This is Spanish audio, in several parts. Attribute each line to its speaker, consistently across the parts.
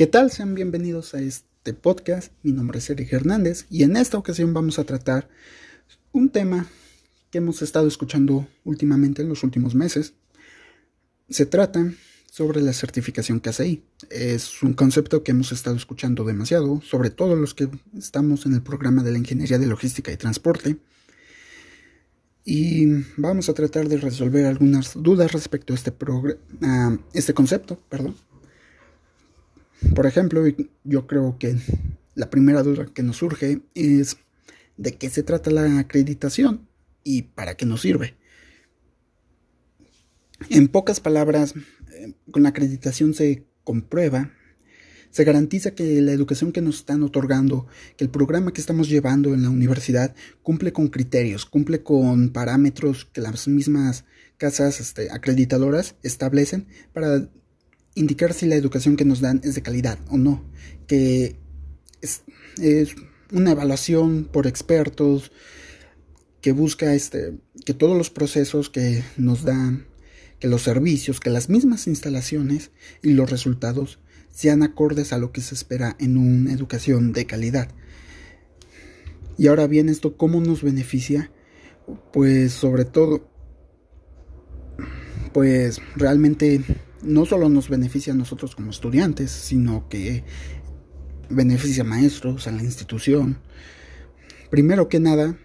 Speaker 1: ¿Qué tal? Sean bienvenidos a este podcast. Mi nombre es Eric Hernández y en esta ocasión vamos a tratar un tema que hemos estado escuchando últimamente en los últimos meses. Se trata sobre la certificación KCI. Es un concepto que hemos estado escuchando demasiado, sobre todo los que estamos en el programa de la Ingeniería de Logística y Transporte. Y vamos a tratar de resolver algunas dudas respecto a este, a este concepto. Perdón. Por ejemplo, yo creo que la primera duda que nos surge es de qué se trata la acreditación y para qué nos sirve. En pocas palabras, eh, con la acreditación se comprueba, se garantiza que la educación que nos están otorgando, que el programa que estamos llevando en la universidad cumple con criterios, cumple con parámetros que las mismas casas este, acreditadoras establecen para indicar si la educación que nos dan es de calidad o no, que es, una evaluación por expertos que busca este que todos los procesos que nos dan, que los servicios, que las mismas instalaciones y los resultados sean acordes a lo que se espera en una educación de calidad. Y ahora bien, esto cómo nos beneficia? Pues sobre todo pues realmente no solo nos beneficia a nosotros como estudiantes, sino que beneficia a maestros, a la institución. Primero que nada,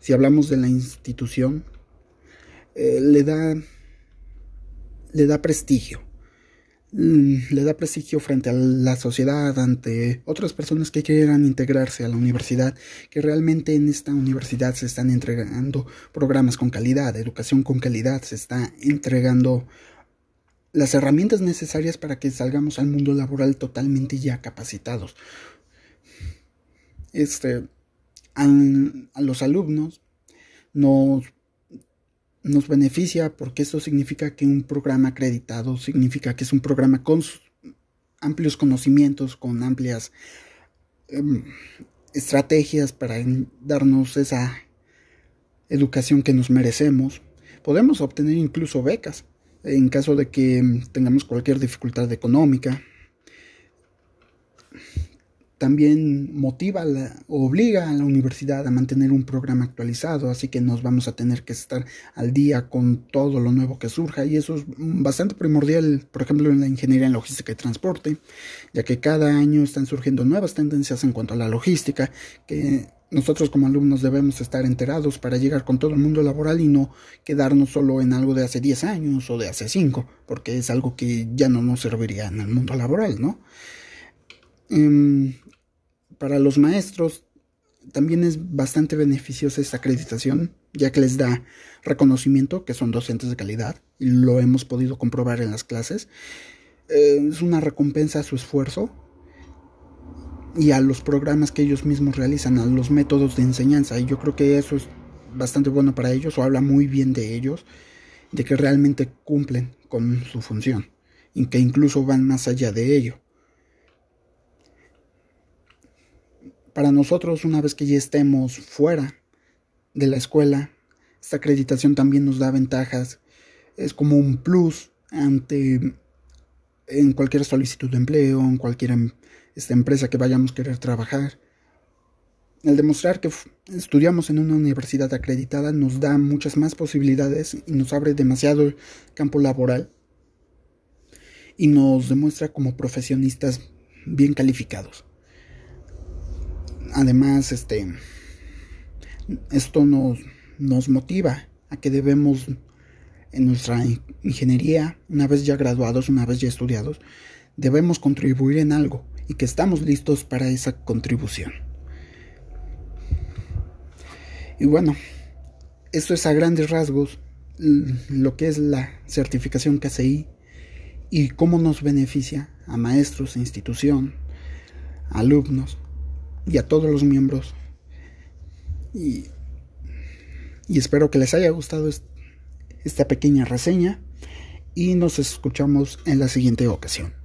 Speaker 1: si hablamos de la institución, eh, le da le da prestigio. Mm, le da prestigio frente a la sociedad, ante otras personas que quieran integrarse a la universidad, que realmente en esta universidad se están entregando programas con calidad, educación con calidad, se está entregando las herramientas necesarias para que salgamos al mundo laboral totalmente ya capacitados. Este, a, los alumnos nos, nos beneficia porque eso significa que un programa acreditado significa que es un programa con amplios conocimientos, con amplias em, estrategias para darnos esa educación que nos merecemos. Podemos obtener incluso becas en caso de que tengamos cualquier dificultad económica. También motiva o obliga a la universidad a mantener un programa actualizado, así que nos vamos a tener que estar al día con todo lo nuevo que surja y eso es bastante primordial, por ejemplo, en la ingeniería en logística y transporte, ya que cada año están surgiendo nuevas tendencias en cuanto a la logística que nosotros como alumnos debemos estar enterados para llegar con todo el mundo laboral y no quedarnos solo en algo de hace 10 años o de hace 5, porque es algo que ya no nos serviría en el mundo laboral, ¿no? Em, para los maestros también es bastante beneficiosa esta acreditación, ya que les da reconocimiento que son docentes de calidad, y lo hemos podido comprobar en las clases. Eh, es una recompensa a su esfuerzo y a los programas que ellos mismos realizan, a los métodos de enseñanza. Y yo creo que eso es bastante bueno para ellos o habla muy bien de ellos, de que realmente cumplen con su función y que incluso van más allá de ello. Para nosotros, una vez que ya estemos fuera de la escuela, esta acreditación también nos da ventajas. Es como un plus ante en cualquier solicitud de empleo, en cualquier em, esta empresa que vayamos a querer trabajar. El demostrar que estudiamos en una universidad acreditada nos da muchas más posibilidades y nos abre demasiado el campo laboral y nos demuestra como profesionistas bien calificados. Además, este esto nos, nos motiva a que debemos en nuestra ingeniería, una vez ya graduados, una vez ya estudiados, debemos contribuir en algo y que estamos listos para esa contribución. Y bueno, esto es a grandes rasgos lo que es la certificación KCI y cómo nos beneficia a maestros, institución, alumnos y a todos los miembros. Y, y espero que les haya gustado esta pequeña reseña y nos escuchamos en la siguiente ocasión.